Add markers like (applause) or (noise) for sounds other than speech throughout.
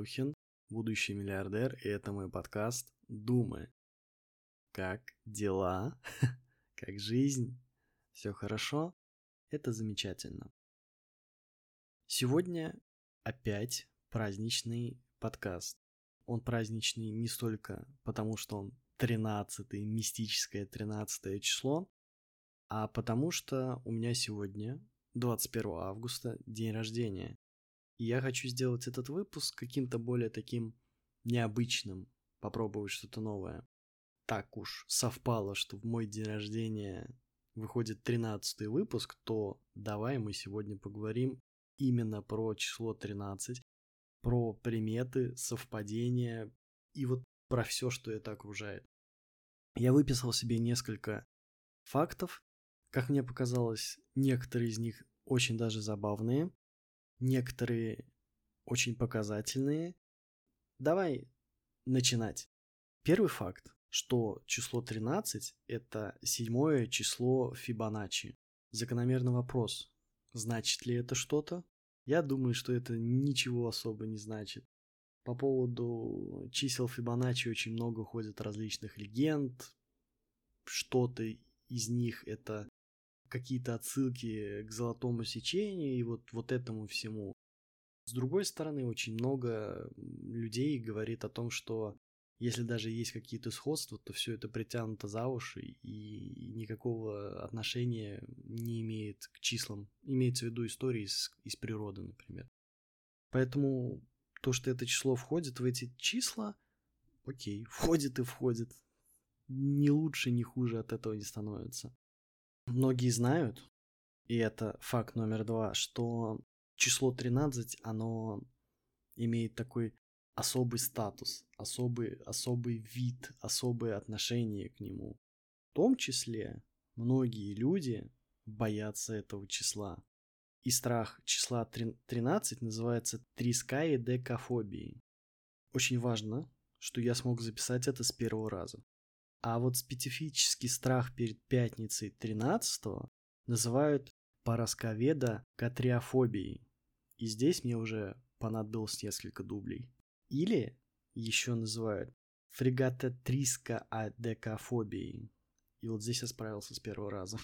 Бажухин, будущий миллиардер, и это мой подкаст «Думы». Как дела? (laughs) Как жизнь? Все хорошо? Это замечательно. Сегодня опять праздничный подкаст. Он праздничный не столько потому, что он 13 мистическое 13 число, а потому что у меня сегодня, 21 августа, день рождения. И я хочу сделать этот выпуск каким-то более таким необычным, попробовать что-то новое. Так уж совпало, что в мой день рождения выходит 13 выпуск, то давай мы сегодня поговорим именно про число 13, про приметы, совпадения и вот про все, что это окружает. Я выписал себе несколько фактов. Как мне показалось, некоторые из них очень даже забавные некоторые очень показательные. Давай начинать. Первый факт, что число 13 – это седьмое число Фибоначчи. Закономерный вопрос, значит ли это что-то? Я думаю, что это ничего особо не значит. По поводу чисел Фибоначчи очень много ходит различных легенд. Что-то из них это какие-то отсылки к золотому сечению и вот, вот этому всему. С другой стороны, очень много людей говорит о том, что если даже есть какие-то сходства, то все это притянуто за уши и никакого отношения не имеет к числам. Имеется в виду истории из, из природы, например. Поэтому то, что это число входит в эти числа, окей, входит и входит. Ни лучше, ни хуже от этого не становится. Многие знают, и это факт номер два, что число 13, оно имеет такой особый статус, особый, особый вид, особое отношение к нему. В том числе многие люди боятся этого числа. И страх числа 13 называется трискаи декафобией. Очень важно, что я смог записать это с первого раза. А вот специфический страх перед пятницей 13 называют парасковеда катриофобией. И здесь мне уже понадобилось несколько дублей. Или еще называют фрегатотриска адекафобией. И вот здесь я справился с первого раза.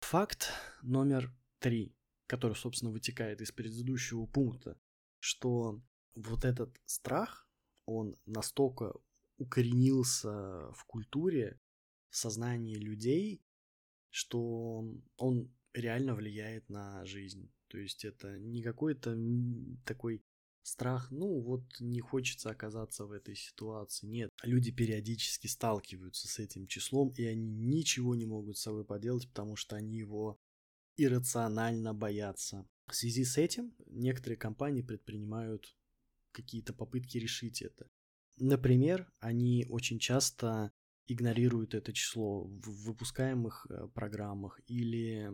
Факт номер три, который, собственно, вытекает из предыдущего пункта, что вот этот страх, он настолько укоренился в культуре, в сознании людей, что он реально влияет на жизнь. То есть это не какой-то такой страх, ну вот не хочется оказаться в этой ситуации. Нет, люди периодически сталкиваются с этим числом, и они ничего не могут с собой поделать, потому что они его иррационально боятся. В связи с этим некоторые компании предпринимают какие-то попытки решить это. Например, они очень часто игнорируют это число в выпускаемых э, программах или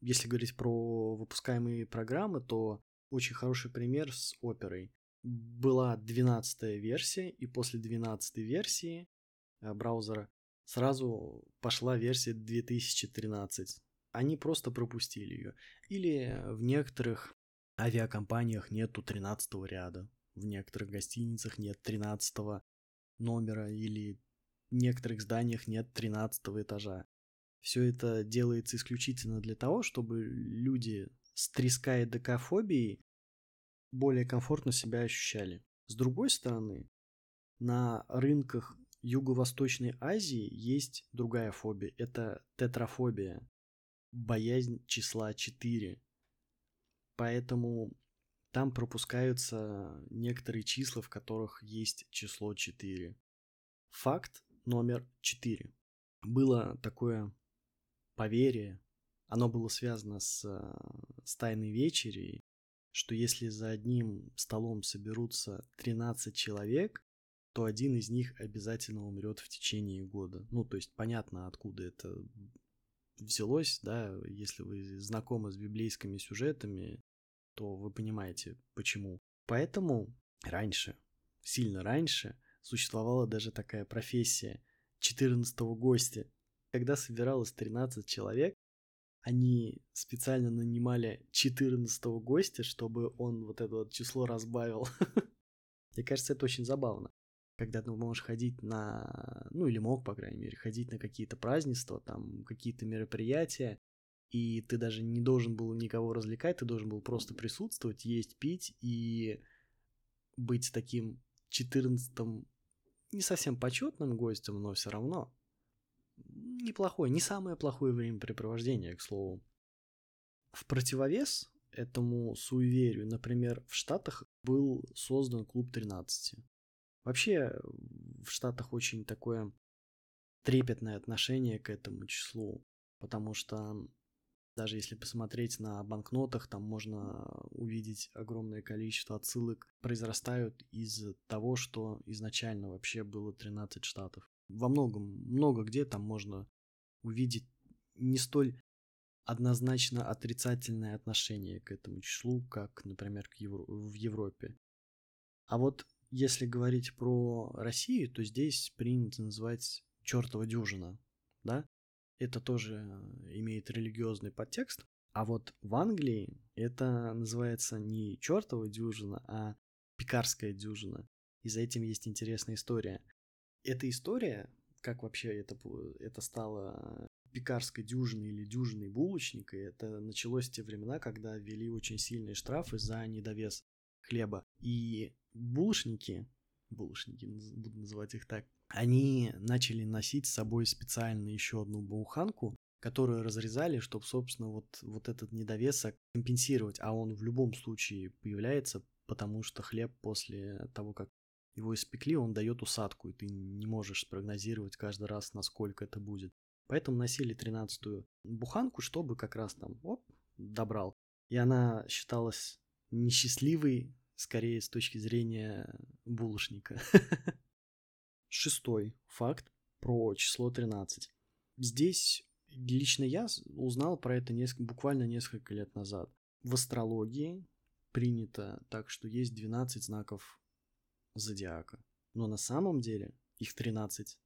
если говорить про выпускаемые программы, то очень хороший пример с оперой. Была 12 версия, и после 12 версии э, браузера сразу пошла версия 2013. Они просто пропустили ее. Или в некоторых авиакомпаниях нету 13 ряда в некоторых гостиницах нет 13 номера или в некоторых зданиях нет 13 этажа. Все это делается исключительно для того, чтобы люди с треска и декафобией более комфортно себя ощущали. С другой стороны, на рынках Юго-Восточной Азии есть другая фобия. Это тетрафобия. Боязнь числа 4. Поэтому там пропускаются некоторые числа, в которых есть число 4. Факт номер 4. Было такое поверье, оно было связано с, с тайной вечерей, что если за одним столом соберутся 13 человек, то один из них обязательно умрет в течение года. Ну, то есть понятно, откуда это взялось, да, если вы знакомы с библейскими сюжетами, то вы понимаете, почему. Поэтому раньше, сильно раньше, существовала даже такая профессия 14 гостя. Когда собиралось 13 человек, они специально нанимали 14 гостя, чтобы он вот это вот число разбавил. (laughs) Мне кажется, это очень забавно. Когда ты можешь ходить на, ну или мог, по крайней мере, ходить на какие-то празднества, там, какие-то мероприятия, и ты даже не должен был никого развлекать, ты должен был просто присутствовать, есть, пить и быть таким 14 не совсем почетным гостем, но все равно неплохое, не самое плохое времяпрепровождение, к слову. В противовес этому суеверию, например, в Штатах был создан клуб 13. Вообще в Штатах очень такое трепетное отношение к этому числу, потому что даже если посмотреть на банкнотах, там можно увидеть огромное количество отсылок, произрастают из того, что изначально вообще было 13 штатов. Во многом, много где там можно увидеть не столь однозначно отрицательное отношение к этому числу, как, например, к Евро- в Европе. А вот если говорить про Россию, то здесь принято называть чертова дюжина, да? Это тоже имеет религиозный подтекст. А вот в Англии это называется не чертова дюжина, а пекарская дюжина. И за этим есть интересная история. Эта история, как вообще это, это стало пекарской дюжины или дюжиной булочника, это началось в те времена, когда ввели очень сильные штрафы за недовес хлеба. И булочники, булочники, буду называть их так, они начали носить с собой специально еще одну буханку, которую разрезали, чтобы, собственно, вот, вот этот недовесок компенсировать, а он в любом случае появляется, потому что хлеб после того, как его испекли, он дает усадку, и ты не можешь спрогнозировать каждый раз, насколько это будет. Поэтому носили тринадцатую буханку, чтобы как раз там, оп, добрал. И она считалась несчастливой, скорее с точки зрения булочника. (laughs) Шестой факт про число 13. Здесь лично я узнал про это несколько, буквально несколько лет назад. В астрологии принято так, что есть 12 знаков зодиака. Но на самом деле их 13.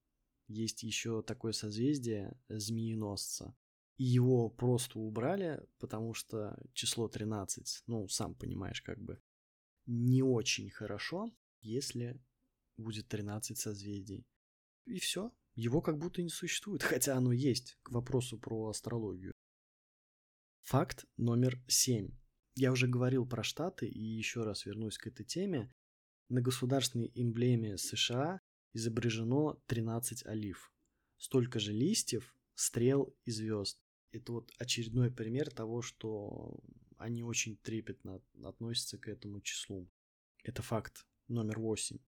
Есть еще такое созвездие змееносца. И его просто убрали, потому что число 13, ну, сам понимаешь, как бы, не очень хорошо, если будет 13 созвездий. И все, его как будто не существует, (laughs) хотя оно есть, к вопросу про астрологию. Факт номер 7. Я уже говорил про Штаты и еще раз вернусь к этой теме. На государственной эмблеме США изображено 13 олив. Столько же листьев, стрел и звезд. Это вот очередной пример того, что они очень трепетно относятся к этому числу. Это факт номер 8.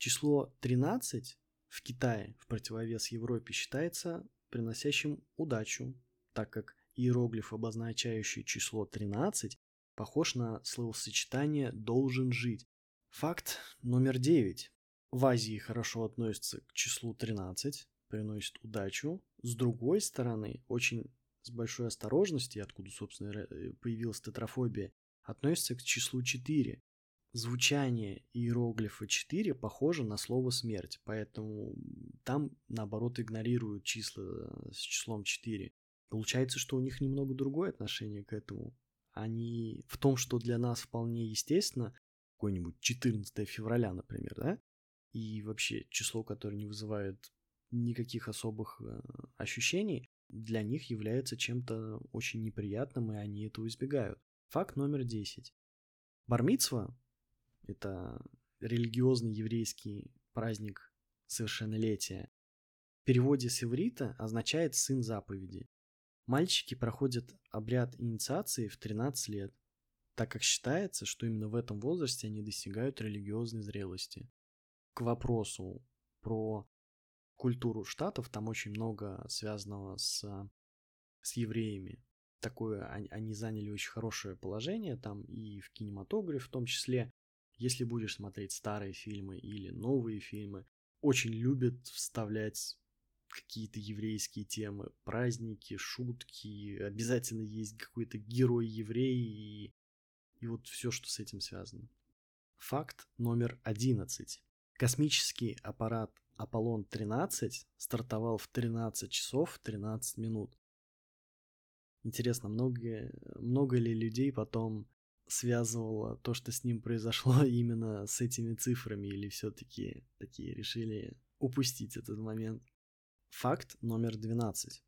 Число 13 в Китае в противовес Европе считается приносящим удачу, так как иероглиф, обозначающий число 13, похож на словосочетание «должен жить». Факт номер 9. В Азии хорошо относится к числу 13, приносит удачу. С другой стороны, очень с большой осторожностью, откуда, собственно, э, появилась тетрафобия, относится к числу 4. Звучание иероглифа 4 похоже на слово смерть, поэтому там, наоборот, игнорируют числа с числом 4. Получается, что у них немного другое отношение к этому. Они в том, что для нас вполне естественно, какой-нибудь 14 февраля, например, да, и вообще число, которое не вызывает никаких особых э, ощущений, для них является чем-то очень неприятным, и они этого избегают. Факт номер 10. Бармицва – это религиозный еврейский праздник совершеннолетия. В переводе с иврита означает «сын заповеди». Мальчики проходят обряд инициации в 13 лет, так как считается, что именно в этом возрасте они достигают религиозной зрелости к вопросу про культуру штатов, там очень много связанного с, с евреями. Такое они, они заняли очень хорошее положение там и в кинематографе в том числе. Если будешь смотреть старые фильмы или новые фильмы, очень любят вставлять какие-то еврейские темы, праздники, шутки, обязательно есть какой-то герой еврей и, и вот все, что с этим связано. Факт номер одиннадцать. Космический аппарат Аполлон-13 стартовал в 13 часов 13 минут. Интересно, много, много ли людей потом связывало то, что с ним произошло (laughs) именно с этими цифрами, или все-таки такие решили упустить этот момент. Факт номер 12.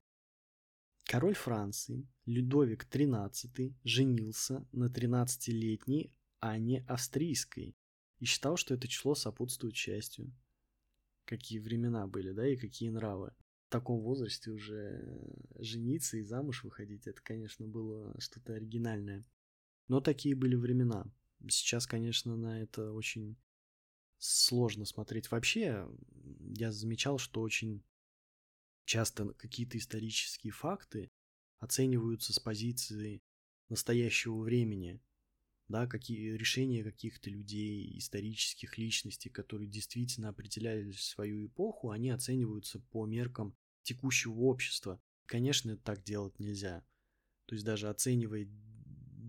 Король Франции Людовик XIII женился на 13-летней Анне Австрийской и считал, что это число сопутствует счастью. Какие времена были, да, и какие нравы. В таком возрасте уже жениться и замуж выходить, это, конечно, было что-то оригинальное. Но такие были времена. Сейчас, конечно, на это очень сложно смотреть. Вообще, я замечал, что очень часто какие-то исторические факты оцениваются с позиции настоящего времени, да, какие решения каких-то людей, исторических личностей, которые действительно определяли свою эпоху, они оцениваются по меркам текущего общества. Конечно, так делать нельзя. То есть даже оценивая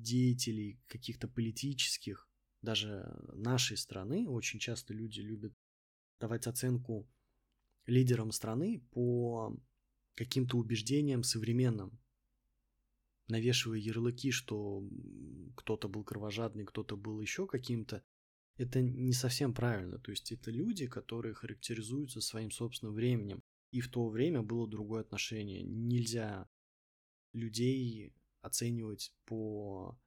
деятелей каких-то политических, даже нашей страны, очень часто люди любят давать оценку лидерам страны по каким-то убеждениям современным, навешивая ярлыки, что кто-то был кровожадный, кто-то был еще каким-то, это не совсем правильно. То есть это люди, которые характеризуются своим собственным временем. И в то время было другое отношение. Нельзя людей оценивать по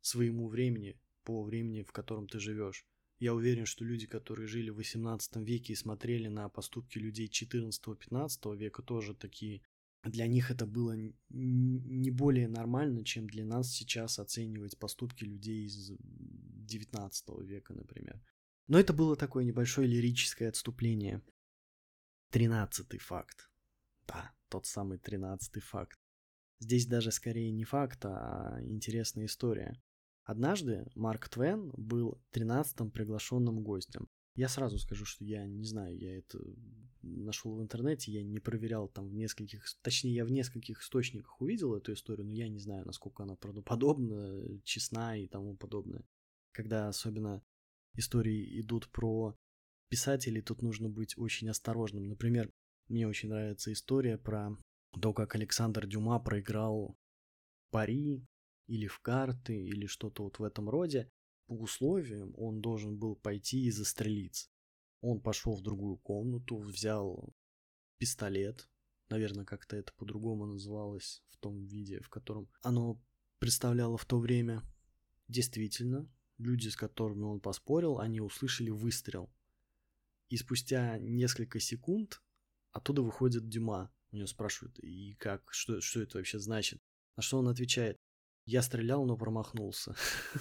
своему времени, по времени, в котором ты живешь. Я уверен, что люди, которые жили в 18 веке и смотрели на поступки людей 14-15 века, тоже такие. Для них это было не более нормально, чем для нас сейчас оценивать поступки людей из 19 века, например. Но это было такое небольшое лирическое отступление. Тринадцатый факт. Да, тот самый тринадцатый факт. Здесь даже скорее не факт, а интересная история. Однажды Марк Твен был тринадцатым приглашенным гостем. Я сразу скажу, что я не знаю, я это нашел в интернете, я не проверял там в нескольких, точнее, я в нескольких источниках увидел эту историю, но я не знаю, насколько она правдоподобна, честна и тому подобное. Когда особенно истории идут про писателей, тут нужно быть очень осторожным. Например, мне очень нравится история про то, как Александр Дюма проиграл пари или в карты, или что-то вот в этом роде, по условиям он должен был пойти и застрелиться. Он пошел в другую комнату, взял пистолет, наверное, как-то это по-другому называлось в том виде, в котором оно представляло в то время. Действительно, люди, с которыми он поспорил, они услышали выстрел. И спустя несколько секунд оттуда выходит Дюма. У него спрашивают, и как, что, что это вообще значит? На что он отвечает, я стрелял, но промахнулся.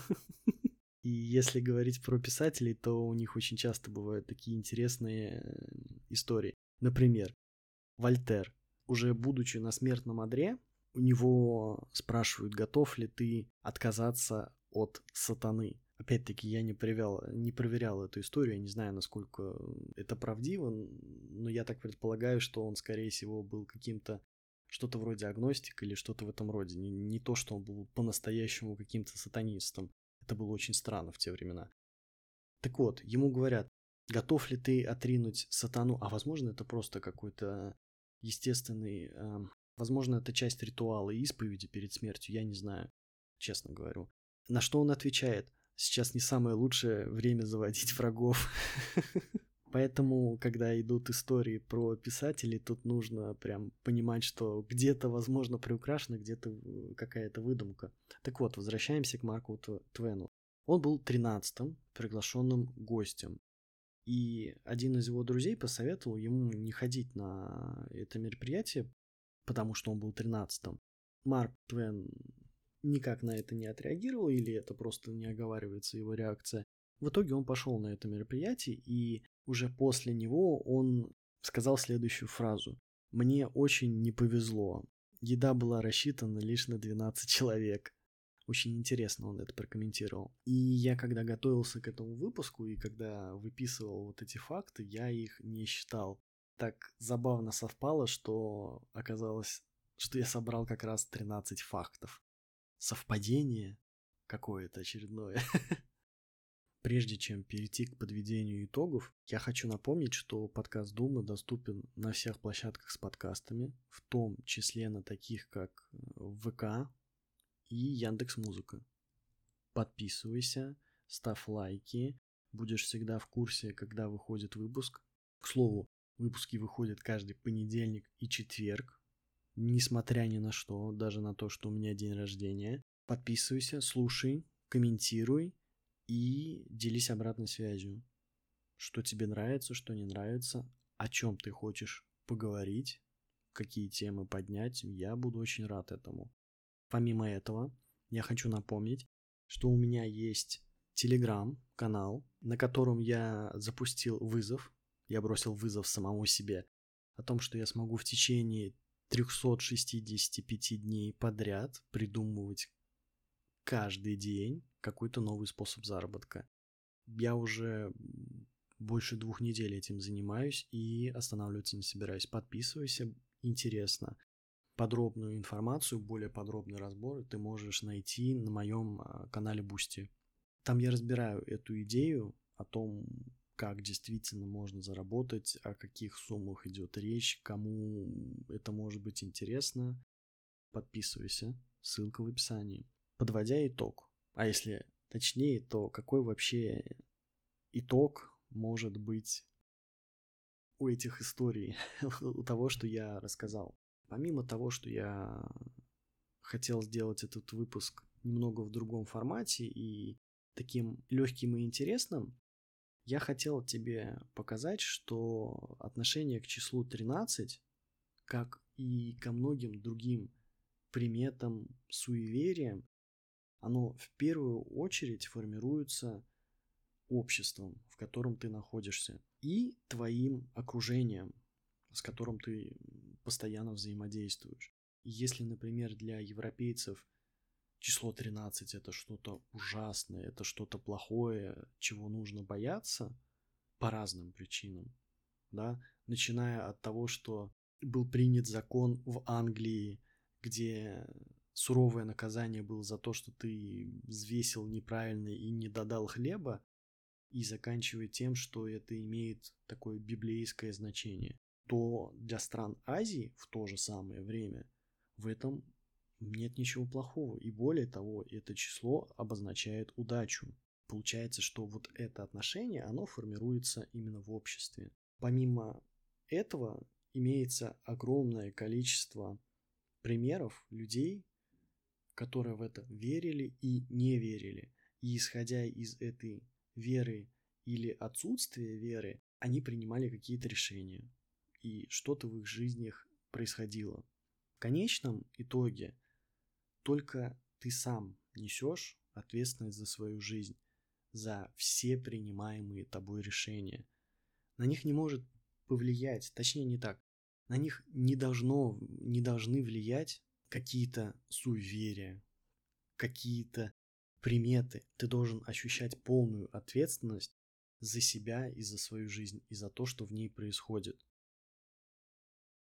(laughs) И если говорить про писателей, то у них очень часто бывают такие интересные э, истории. Например, Вольтер, уже будучи на смертном одре, у него спрашивают, готов ли ты отказаться от сатаны. Опять-таки, я не проверял, не проверял эту историю, я не знаю, насколько это правдиво, но я так предполагаю, что он, скорее всего, был каким-то что-то вроде агностик или что-то в этом роде. Не, не то, что он был по-настоящему каким-то сатанистом. Это было очень странно в те времена. Так вот, ему говорят, готов ли ты отринуть сатану, а возможно это просто какой-то естественный, э, возможно это часть ритуала исповеди перед смертью, я не знаю, честно говорю. На что он отвечает, сейчас не самое лучшее время заводить (laughs) врагов. Поэтому, когда идут истории про писателей, тут нужно прям понимать, что где-то, возможно, приукрашено, где-то э, какая-то выдумка. Так вот, возвращаемся к Марку Твену. Он был тринадцатым приглашенным гостем. И один из его друзей посоветовал ему не ходить на это мероприятие, потому что он был тринадцатым. Марк Твен никак на это не отреагировал, или это просто не оговаривается его реакция. В итоге он пошел на это мероприятие, и уже после него он сказал следующую фразу. «Мне очень не повезло. Еда была рассчитана лишь на 12 человек». Очень интересно он это прокомментировал. И я, когда готовился к этому выпуску и когда выписывал вот эти факты, я их не считал. Так забавно совпало, что оказалось, что я собрал как раз 13 фактов. Совпадение какое-то очередное. (laughs) Прежде чем перейти к подведению итогов, я хочу напомнить, что подкаст Дума доступен на всех площадках с подкастами, в том числе на таких как э, ВК и Яндекс Музыка. Подписывайся, ставь лайки, будешь всегда в курсе, когда выходит выпуск. К слову, выпуски выходят каждый понедельник и четверг, несмотря ни на что, даже на то, что у меня день рождения. Подписывайся, слушай, комментируй и делись обратной связью. Что тебе нравится, что не нравится, о чем ты хочешь поговорить, какие темы поднять, я буду очень рад этому. Помимо этого, я хочу напомнить, что у меня есть телеграм-канал, на котором я запустил вызов, я бросил вызов самому себе, о том, что я смогу в течение 365 дней подряд придумывать каждый день какой-то новый способ заработка. Я уже больше двух недель этим занимаюсь и останавливаться не собираюсь. Подписывайся, интересно. Подробную информацию, более подробный разбор ты можешь найти на моем а, канале Boosty. Там я разбираю эту идею о том, как действительно можно заработать, о каких суммах идет речь, кому это может быть интересно. Подписывайся, ссылка в описании. Подводя итог, а если точнее, то какой вообще итог может быть у этих историй, (laughs) у того, что я рассказал. Помимо того, что я хотел сделать этот выпуск немного в другом формате и таким легким и интересным, я хотел тебе показать, что отношение к числу 13, как и ко многим другим приметам, суевериям, оно в первую очередь формируется обществом, в котором ты находишься, и твоим окружением, с которым ты постоянно взаимодействуешь. Если, например, для европейцев число 13 это что-то ужасное, это что-то плохое, чего нужно бояться по разным причинам, да, начиная от того, что был принят закон в Англии, где суровое наказание было за то, что ты взвесил неправильно и не додал хлеба, и заканчивая тем, что это имеет такое библейское значение, то для стран Азии в то же самое время в этом нет ничего плохого. И более того, это число обозначает удачу. Получается, что вот это отношение, оно формируется именно в обществе. Помимо этого, имеется огромное количество примеров людей, которые в это верили и не верили. И исходя из этой веры или отсутствия веры, они принимали какие-то решения. И что-то в их жизнях происходило. В конечном итоге только ты сам несешь ответственность за свою жизнь, за все принимаемые тобой решения. На них не может повлиять, точнее не так, на них не, должно, не должны влиять какие-то суеверия, какие-то приметы. Ты должен ощущать полную ответственность за себя и за свою жизнь, и за то, что в ней происходит.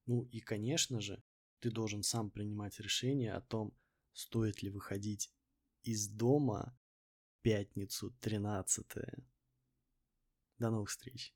Ну и, конечно же, ты должен сам принимать решение о том, стоит ли выходить из дома пятницу 13 До новых встреч.